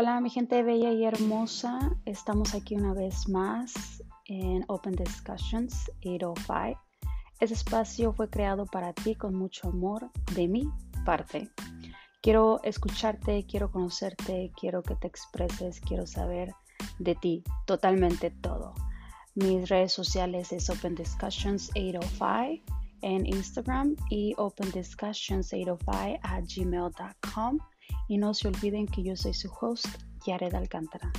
Hola mi gente bella y hermosa, estamos aquí una vez más en Open Discussions 805. Ese espacio fue creado para ti con mucho amor de mi parte. Quiero escucharte, quiero conocerte, quiero que te expreses, quiero saber de ti totalmente todo. Mis redes sociales es Open Discussions 805 en Instagram y Open Discussions 805 at gmail.com. Y no se olviden que yo soy su host, Yared Alcántara.